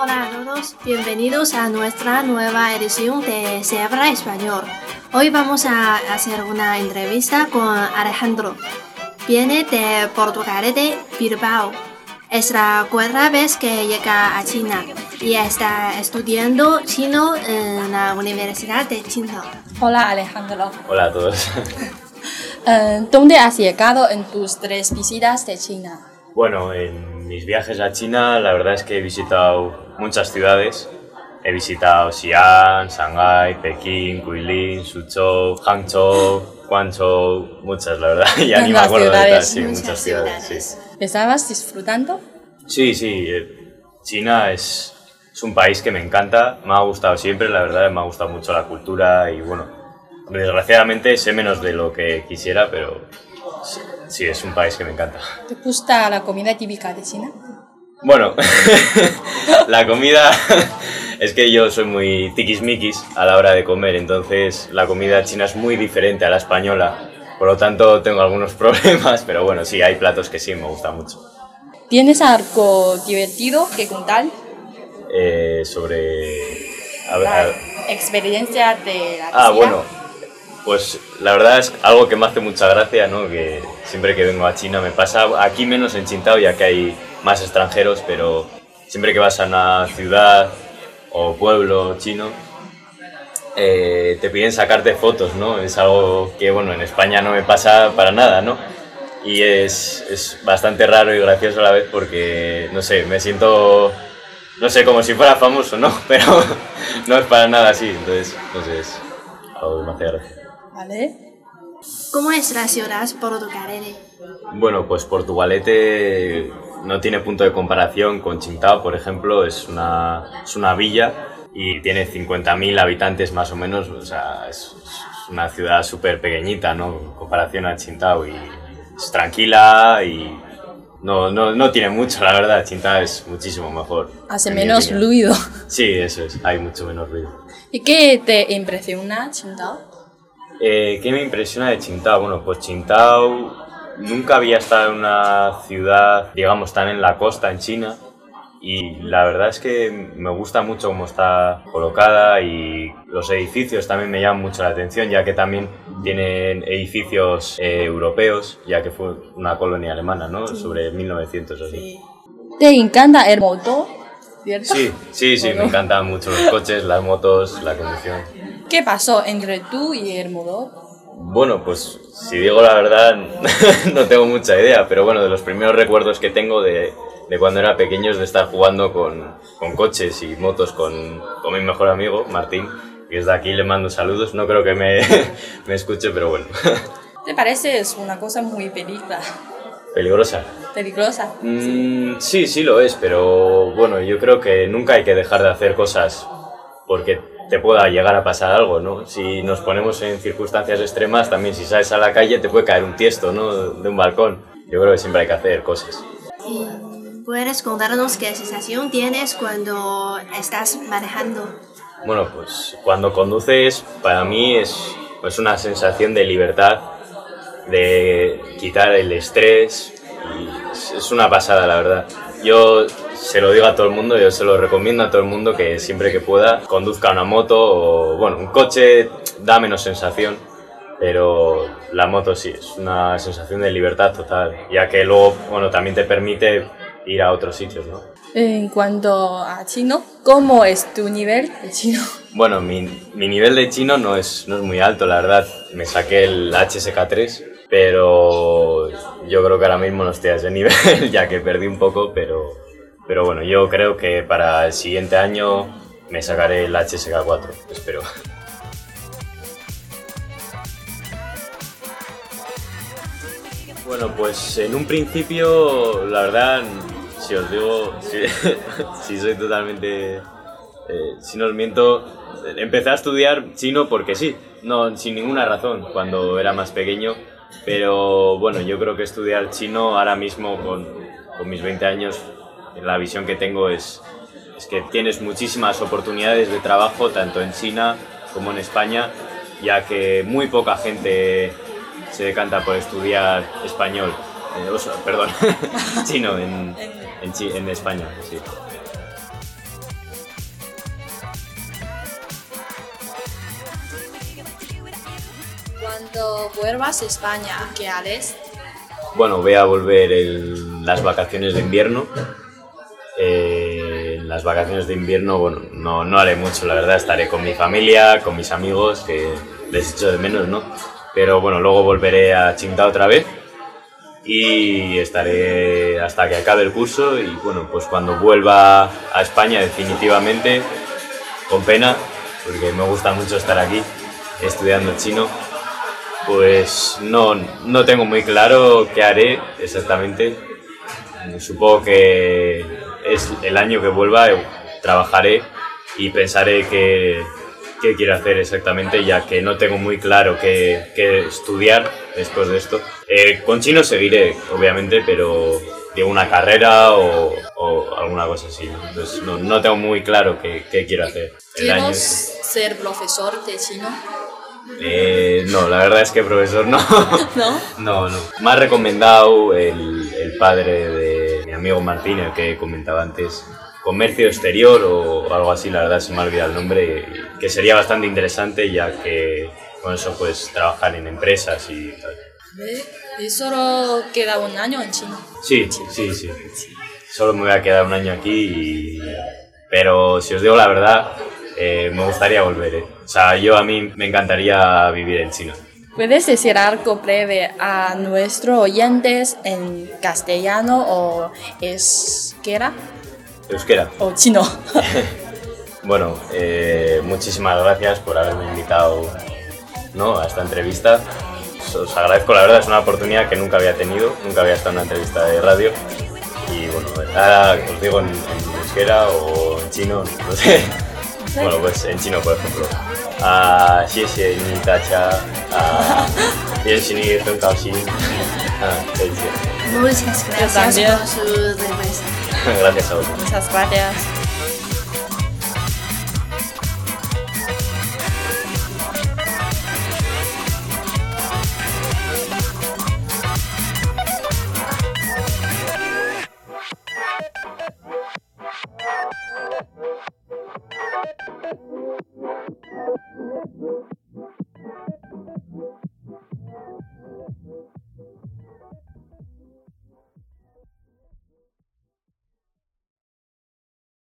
Hola a todos, bienvenidos a nuestra nueva edición de Se habla español. Hoy vamos a hacer una entrevista con Alejandro. Viene de Portugal de Bilbao. Es la cuarta vez que llega a China y está estudiando chino en la Universidad de China. Hola Alejandro. Hola a todos. Eh, ¿Dónde has llegado en tus tres visitas de China? Bueno, en mis viajes a China la verdad es que he visitado muchas ciudades. He visitado Xi'an, Shanghái, Pekín, Guilin, Suzhou, Hangzhou, Guangzhou, muchas la verdad. Ya ni me acuerdo de todas, sí, muchas muchas ciudades. Sí. ciudades. ¿Estabas disfrutando? Sí, sí, eh, China es, es un país que me encanta, me ha gustado siempre, la verdad, me ha gustado mucho la cultura y bueno, desgraciadamente sé menos de lo que quisiera, pero sí, es un país que me encanta. ¿Te gusta la comida típica de China? Bueno, la comida es que yo soy muy tiquismiquis a la hora de comer, entonces la comida china es muy diferente a la española, por lo tanto tengo algunos problemas, pero bueno, sí, hay platos que sí me gustan mucho. ¿Tienes algo divertido que contar? Eh, sobre... a ver, La experiencia de la Ah, bueno, pues la verdad es algo que me hace mucha gracia, ¿no? Que siempre que vengo a China me pasa, aquí menos en Qingdao ya que hay más extranjeros, pero siempre que vas a una ciudad o pueblo chino, eh, te piden sacarte fotos, ¿no? Es algo que, bueno, en España no me pasa para nada, ¿no? Y es, es bastante raro y gracioso a la vez porque, no sé, me siento, no sé, como si fuera famoso, ¿no? Pero no es para nada así, entonces, no sé, es algo gracia. Vale. ¿Cómo es la ciudad portugalete? Bueno, pues Portugalete no tiene punto de comparación con Qingdao, por ejemplo, es una, es una villa y tiene 50.000 habitantes más o menos, o sea, es, es una ciudad súper pequeñita, ¿no? En comparación a Qingdao y es tranquila y no, no, no tiene mucho, la verdad, Qingdao es muchísimo mejor. Hace menos ruido. Sí, eso es, hay mucho menos ruido. ¿Y qué te impresiona Qingdao? Eh, ¿Qué me impresiona de Qingdao? Bueno, pues Qingdao nunca había estado en una ciudad, digamos, tan en la costa en China y la verdad es que me gusta mucho cómo está colocada y los edificios también me llaman mucho la atención ya que también tienen edificios eh, europeos ya que fue una colonia alemana, ¿no? Sobre 1900 o así. ¿Te encanta el motor? ¿Cierto? Sí, sí, sí, me encantan mucho los coches, las motos, la conducción. ¿Qué pasó entre tú y el motor? Bueno, pues si digo la verdad, no tengo mucha idea, pero bueno, de los primeros recuerdos que tengo de, de cuando era pequeño es de estar jugando con, con coches y motos con, con mi mejor amigo, Martín, y desde aquí le mando saludos, no creo que me, me escuche, pero bueno, ¿Te parece es una cosa muy peligrosa? peligrosa. Peligrosa. Mm, sí, sí lo es, pero bueno, yo creo que nunca hay que dejar de hacer cosas porque te pueda llegar a pasar algo, ¿no? Si nos ponemos en circunstancias extremas, también si sales a la calle te puede caer un tiesto, ¿no? De un balcón. Yo creo que siempre hay que hacer cosas. ¿Y ¿Puedes contarnos qué sensación tienes cuando estás manejando? Bueno, pues cuando conduces, para mí es pues una sensación de libertad, de quitar el estrés, y es una pasada, la verdad. Yo se lo digo a todo el mundo, yo se lo recomiendo a todo el mundo que siempre que pueda conduzca una moto o, bueno, un coche da menos sensación, pero la moto sí, es una sensación de libertad total, ya que luego, bueno, también te permite ir a otros sitios, ¿no? En cuanto a chino, ¿cómo es tu nivel de chino? Bueno, mi, mi nivel de chino no es, no es muy alto, la verdad. Me saqué el HSK3, pero yo creo que ahora mismo no estoy a ese nivel, ya que perdí un poco, pero, pero bueno, yo creo que para el siguiente año me sacaré el HSK4, espero. Bueno, pues en un principio, la verdad, si os digo, si, si soy totalmente eh, si no os miento, empecé a estudiar chino porque sí, no, sin ninguna razón, cuando era más pequeño. Pero bueno, yo creo que estudiar chino ahora mismo con, con mis 20 años, la visión que tengo es, que tienes muchísimas oportunidades de trabajo, tanto en China como en España, ya que muy poca gente se decanta por estudiar español, eh, perdón, chino en, en, en España. Sí. Cuando vuelvas a España, ¿qué harás? Bueno, voy a volver las vacaciones de invierno las vacaciones de invierno, bueno, no, no haré mucho, la verdad. Estaré con mi familia, con mis amigos, que les echo de menos, ¿no? Pero bueno, luego volveré a Qingdao otra vez y estaré hasta que acabe el curso y bueno, pues cuando vuelva a España definitivamente, con pena, porque me gusta mucho estar aquí estudiando chino, pues no, no tengo muy claro qué haré exactamente. Supongo que es el año que vuelva, trabajaré y pensaré qué, qué quiero hacer exactamente, ya que no tengo muy claro qué, qué estudiar después de esto. Eh, con chino seguiré, obviamente, pero digo una carrera o, o alguna cosa así. Entonces no, no tengo muy claro qué, qué quiero hacer. El año ¿Quieres este. ser profesor de chino? Eh, no, la verdad es que profesor no. ¿No? No, no. Me ha recomendado el, el padre de amigo Martín, el que comentaba antes, comercio exterior o algo así, la verdad se me ha olvidado el nombre, que sería bastante interesante ya que con eso puedes trabajar en empresas y tal. Y solo queda un año en China. Sí, sí, sí. Solo me voy a quedar un año aquí, y- pero si os digo la verdad, eh, me gustaría volver. eh. O sea, yo a mí me encantaría vivir en China. ¿Puedes decir algo breve a nuestros oyentes en castellano o euskera Euskera. o chino? Bueno, eh, muchísimas gracias por haberme invitado ¿no? a esta entrevista. Os- Os agradezco, la verdad, es una oportunidad que nunca había tenido, nunca había estado en una entrevista de radio. Y bueno, ahora os digo en, en euskera o en chino, no sé. Bueno, pues en chino, por ejemplo. Ah, xie xie ni tacha, 啊，也心里很高兴，嗯，再见。Muchas gracias.